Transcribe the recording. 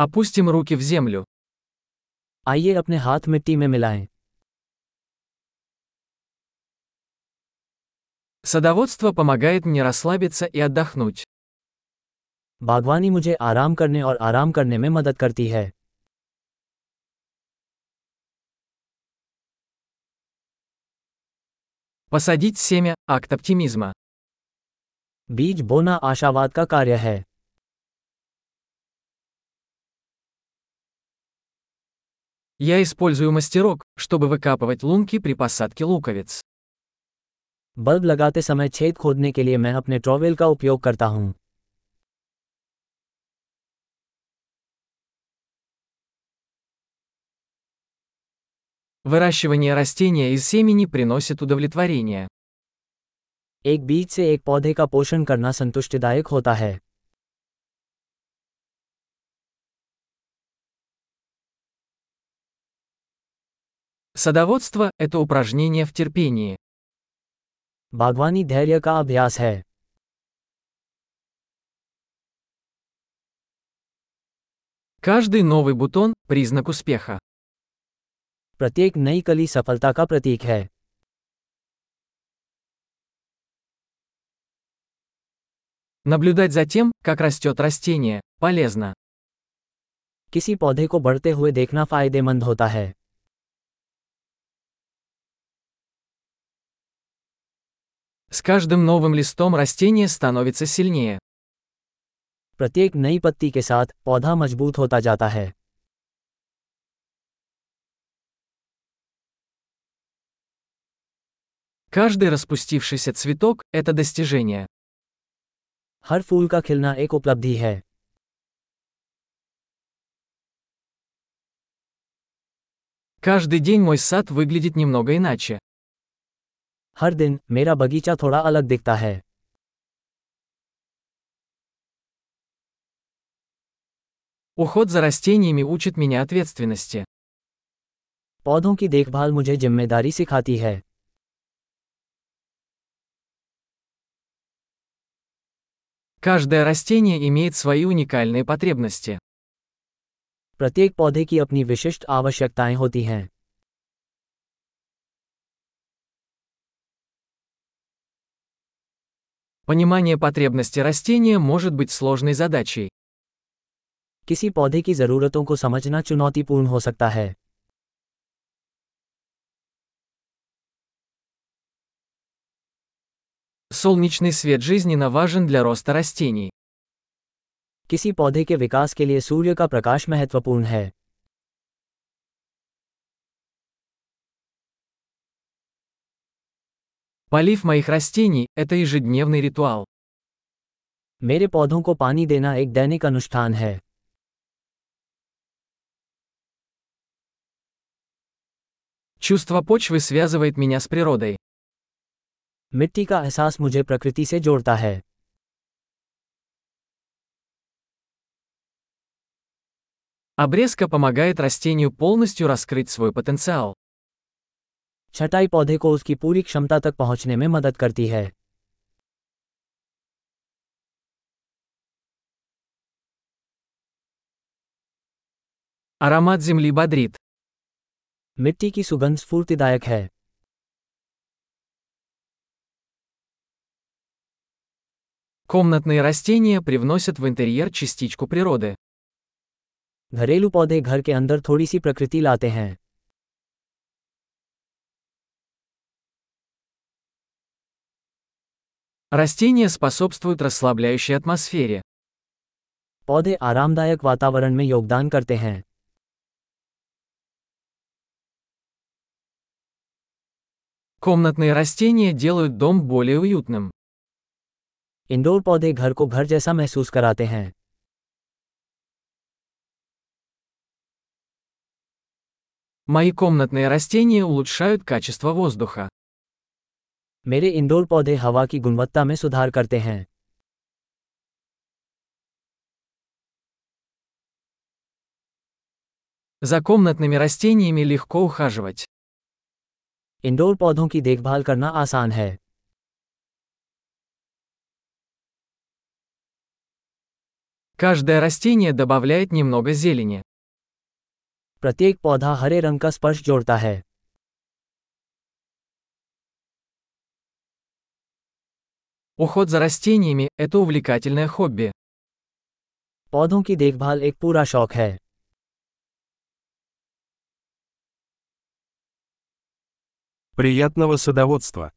Опустим руки в землю. आइए अपने हाथ मिट्टी में मिलाएं Садоводство помогает мне расслабиться и отдохнуть. बागवानी मुझे आराम करने और आराम करने में मदद करती है Посадить семя – акт оптимизма. बीज बोना आशावाद का कार्य है Я использую мастерок, чтобы выкапывать лунки при посадке луковиц. बल्ब लगाते समय छेद खोदने के लिए मैं अपने ट्रॉवेल का उपयोग करता हूं Выращивание растения из семени приносит удовлетворение. एक बीज से एक पौधे का पोषण करना संतुष्टिदायक होता है Садоводство – это упражнение в терпении. बागवानी धैर्य का अभ्यास है Каждый новый бутон – признак успеха. प्रत्येक नई कली सफलता का प्रतीक है Наблюдать за тем, как растет растение, полезно. किसी पौधे को बढ़ते हुए देखना फायदेमंद होता है С каждым новым листом растение становится сильнее. प्रत्येक नई पत्ती के साथ पौधा मजबूत होता जाता है Каждый распустившийся цветок – это достижение. हर फूल का खिलना एक उपलब्धि है Каждый день мой сад выглядит немного иначе. हर दिन मेरा बगीचा थोड़ा अलग दिखता है Уход за растениями учит меня ответственности. पौधों की देखभाल मुझे जिम्मेदारी सिखाती है Каждое растение имеет свои уникальные потребности. प्रत्येक पौधे की अपनी विशिष्ट आवश्यकताएं होती हैं Понимание потребности растения может быть сложной задачей. किसी पौधे की ज़रूरतों को समझना चुनौतीपूर्ण हो सकता है Солнечный свет жизненно важен для роста растений. किसी पौधे के विकास के लिए सूर्य का प्रकाश महत्वपूर्ण है Полив моих растений – это ежедневный ритуал. मेरे पौधों को पानी देना एक दैनिक अनुष्ठान है Чувство почвы связывает меня с природой. मिट्टी का एहसास मुझे प्रकृति से जोड़ता है Обрезка помогает растению полностью раскрыть свой потенциал. छटाई पौधे को उसकी पूरी क्षमता तक पहुंचने में मदद करती है Аромат земли бодрит. मिट्टी की सुगंध स्फूर्तिदायक है Комнатные растения привносят в интерьер частичку природы. घरेलू पौधे घर के अंदर थोड़ी सी प्रकृति लाते हैं Растения способствуют расслабляющей атмосфере. पौधे आरामदायक वातावरण में योगदान करते हैं Комнатные растения делают дом более уютным. इंडोर पौधे घर को घर जैसा महसूस कराते हैं Мои комнатные растения улучшают качество воздуха. मेरे इंडोर पौधे हवा की गुणवत्ता में सुधार करते हैं За комнатными растениями легко ухаживать. इंडोर पौधों की देखभाल करना आसान है Каждое растение добавляет немного зелени. प्रत्येक पौधा हरे रंग का स्पर्श जोड़ता है Уход за растениями – это увлекательное хобби. पौधों की देखभाल एक पूरा शौक है Приятного садоводства!